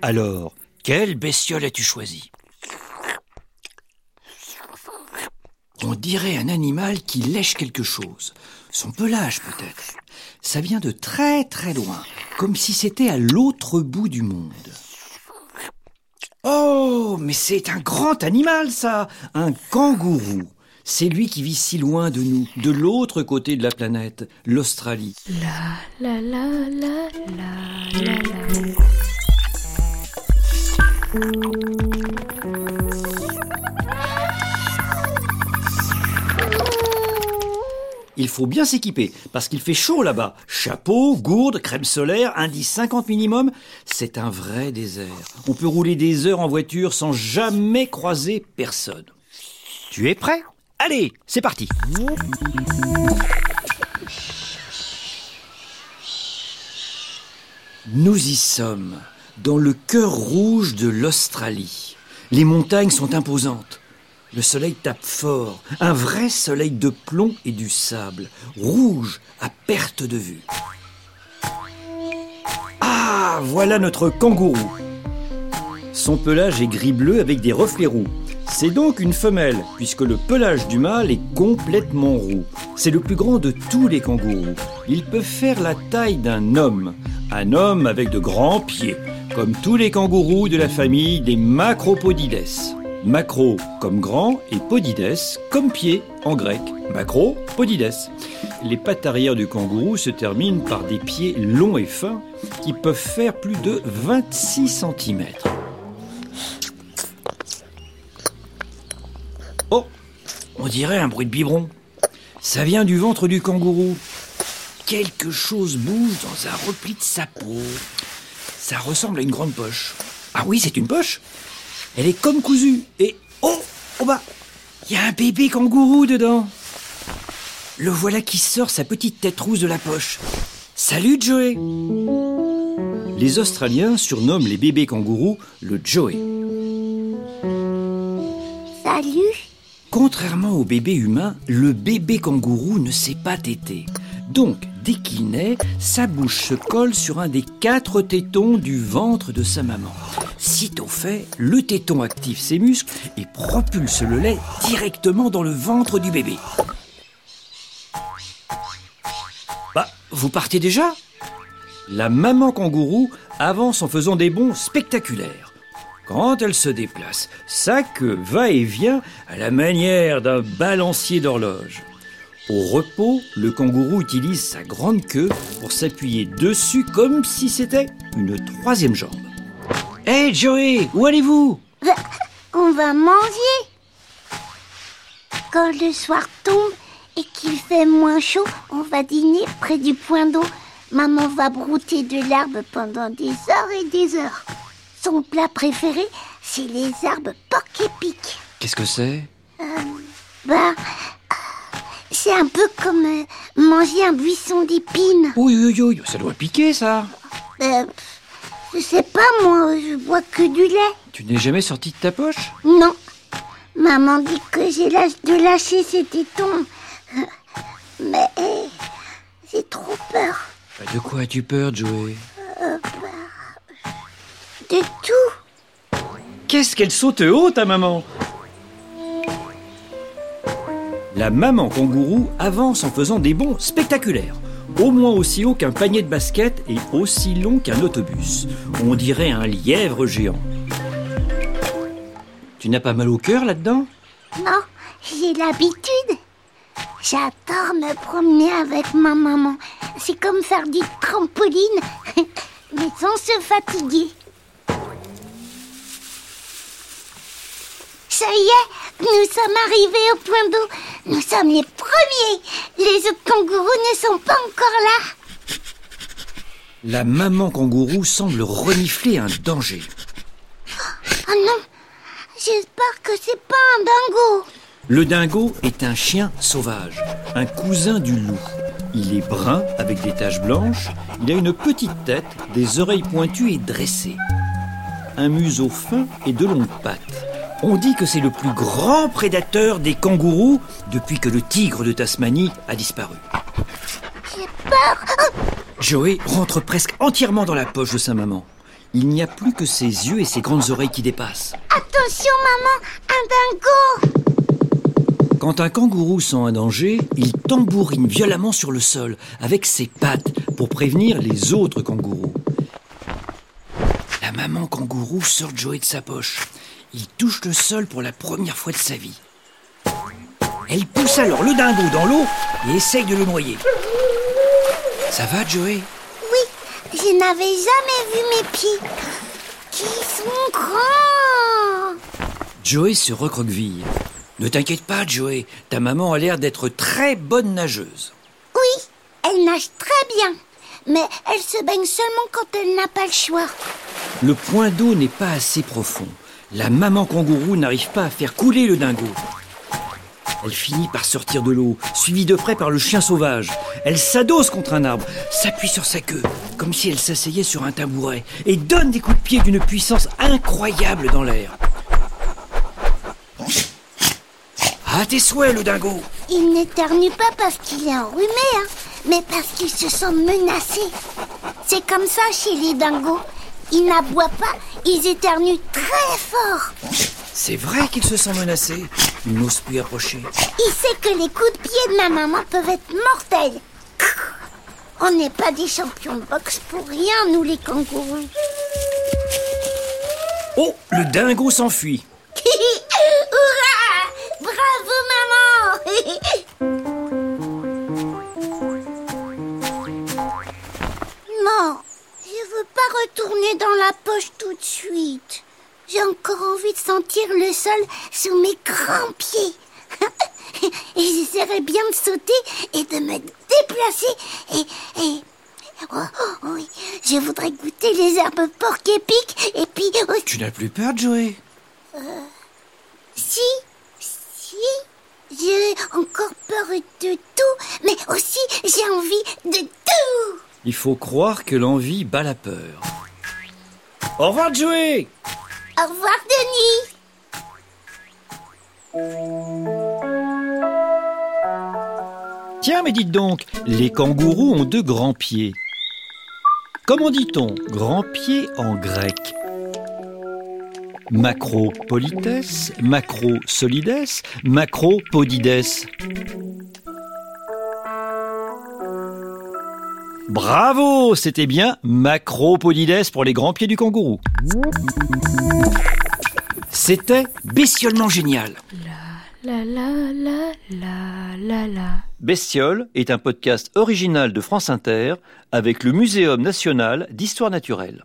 Alors, quelle bestiole as-tu choisi On dirait un animal qui lèche quelque chose. Son pelage peut-être. Ça vient de très très loin, comme si c'était à l'autre bout du monde. Oh, mais c'est un grand animal ça, un kangourou. C'est lui qui vit si loin de nous, de l'autre côté de la planète, l'Australie. La la la la la la la. Il faut bien s'équiper, parce qu'il fait chaud là-bas. Chapeau, gourde, crème solaire, indice 50 minimum. C'est un vrai désert. On peut rouler des heures en voiture sans jamais croiser personne. Tu es prêt? Allez, c'est parti Nous y sommes, dans le cœur rouge de l'Australie. Les montagnes sont imposantes. Le soleil tape fort, un vrai soleil de plomb et du sable, rouge à perte de vue. Ah, voilà notre kangourou. Son pelage est gris-bleu avec des reflets roux. C'est donc une femelle, puisque le pelage du mâle est complètement roux. C'est le plus grand de tous les kangourous. Il peut faire la taille d'un homme, un homme avec de grands pieds, comme tous les kangourous de la famille des Macropodides. Macro comme grand et podides comme pied en grec. Macro, podides. Les pattes arrière du kangourou se terminent par des pieds longs et fins qui peuvent faire plus de 26 cm. Oh, on dirait un bruit de biberon. Ça vient du ventre du kangourou. Quelque chose bouge dans un repli de sa peau. Ça ressemble à une grande poche. Ah oui, c'est une poche Elle est comme cousue. Et oh, oh bah, il y a un bébé kangourou dedans. Le voilà qui sort sa petite tête rouge de la poche. Salut Joey Les Australiens surnomment les bébés kangourous le Joey. Salut Contrairement au bébé humain, le bébé kangourou ne sait pas téter. Donc, dès qu'il naît, sa bouche se colle sur un des quatre tétons du ventre de sa maman. Sitôt fait, le téton active ses muscles et propulse le lait directement dans le ventre du bébé. Bah, vous partez déjà? La maman kangourou avance en faisant des bonds spectaculaires. Quand elle se déplace, sa queue va et vient à la manière d'un balancier d'horloge. Au repos, le kangourou utilise sa grande queue pour s'appuyer dessus comme si c'était une troisième jambe. Hé Joey, où allez-vous? On va manger Quand le soir tombe et qu'il fait moins chaud, on va dîner près du point d'eau. Maman va brouter de l'herbe pendant des heures et des heures. Son plat préféré, c'est les herbes porc épic. Qu'est-ce que c'est? Bah, c'est un peu comme euh, manger un buisson d'épines. Oui, oui, oui, ça doit piquer ça. Euh, je sais pas, moi, je bois que du lait. Tu n'es jamais sorti de ta poche? Non. Maman dit que j'ai l'âge de lâcher ces tétons. Mais j'ai trop peur Bah, De quoi as-tu peur, Joey? De tout. Qu'est-ce qu'elle saute haut, ta maman? La maman kangourou avance en faisant des bonds spectaculaires. Au moins aussi haut qu'un panier de basket et aussi long qu'un autobus. On dirait un lièvre géant. Tu n'as pas mal au cœur là-dedans? Non, j'ai l'habitude. J'adore me promener avec ma maman. C'est comme faire du trampoline, mais sans se fatiguer. Ça y est, nous sommes arrivés au point d'eau. Nous sommes les premiers. Les autres kangourous ne sont pas encore là. La maman kangourou semble renifler un danger. Oh non, j'espère que c'est pas un dingo. Le dingo est un chien sauvage, un cousin du loup. Il est brun avec des taches blanches, il a une petite tête, des oreilles pointues et dressées, un museau fin et de longues pattes. On dit que c'est le plus grand prédateur des kangourous depuis que le tigre de Tasmanie a disparu. J'ai peur. Joey rentre presque entièrement dans la poche de sa maman. il n'y a plus que ses yeux et ses grandes oreilles qui dépassent. Attention, maman, un dingo Quand un kangourou sent un danger, il tambourine violemment sur le sol avec ses pattes pour prévenir les autres kangourous. La maman kangourou sort Joey de sa poche. Il touche le sol pour la première fois de sa vie. Elle pousse alors le dingo dans l'eau et essaye de le noyer. Ça va, Joey? Oui, je n'avais jamais vu mes pieds. Qui sont grands Joey se recroqueville. Ne t'inquiète pas, Joey. Ta maman a l'air d'être très bonne nageuse. Oui, elle nage très bien. Mais elle se baigne seulement quand elle n'a pas le choix. Le point d'eau n'est pas assez profond. La maman kangourou n'arrive pas à faire couler le dingo. Elle finit par sortir de l'eau, suivie de près par le chien sauvage. Elle s'adosse contre un arbre, s'appuie sur sa queue, comme si elle s'asseyait sur un tabouret, et donne des coups de pied d'une puissance incroyable dans l'air. À tes souhaits, le dingo Il n'éternue pas parce qu'il est enrhumé, hein, mais parce qu'il se sent menacé. C'est comme ça chez les dingos. Ils n'aboient pas, ils éternuent très fort. C'est vrai qu'il se sent menacé. Il n'ose plus approcher. Il sait que les coups de pied de ma maman peuvent être mortels. On n'est pas des champions de boxe pour rien, nous les kangourous. Oh, le dingo s'enfuit. Retourner dans la poche tout de suite. J'ai encore envie de sentir le sol sous mes grands pieds. et j'essaierai bien de sauter et de me déplacer et... et... Oh, oh, oui, je voudrais goûter les herbes porc épiques et puis... Tu n'as plus peur, Joey? Si, si, j'ai encore peur de tout, mais aussi j'ai envie de tout. Il faut croire que l'envie bat la peur. Au revoir, Joey Au revoir, Denis. Tiens, mais dites donc, les kangourous ont deux grands pieds. Comment dit-on grand pied en grec? Macropolites, macrosolides, macropodides. Bravo, c'était bien macropodides pour les grands pieds du kangourou. C'était bestiolement génial. La la la la la la. Bestiole est un podcast original de France Inter avec le Muséum national d'histoire naturelle.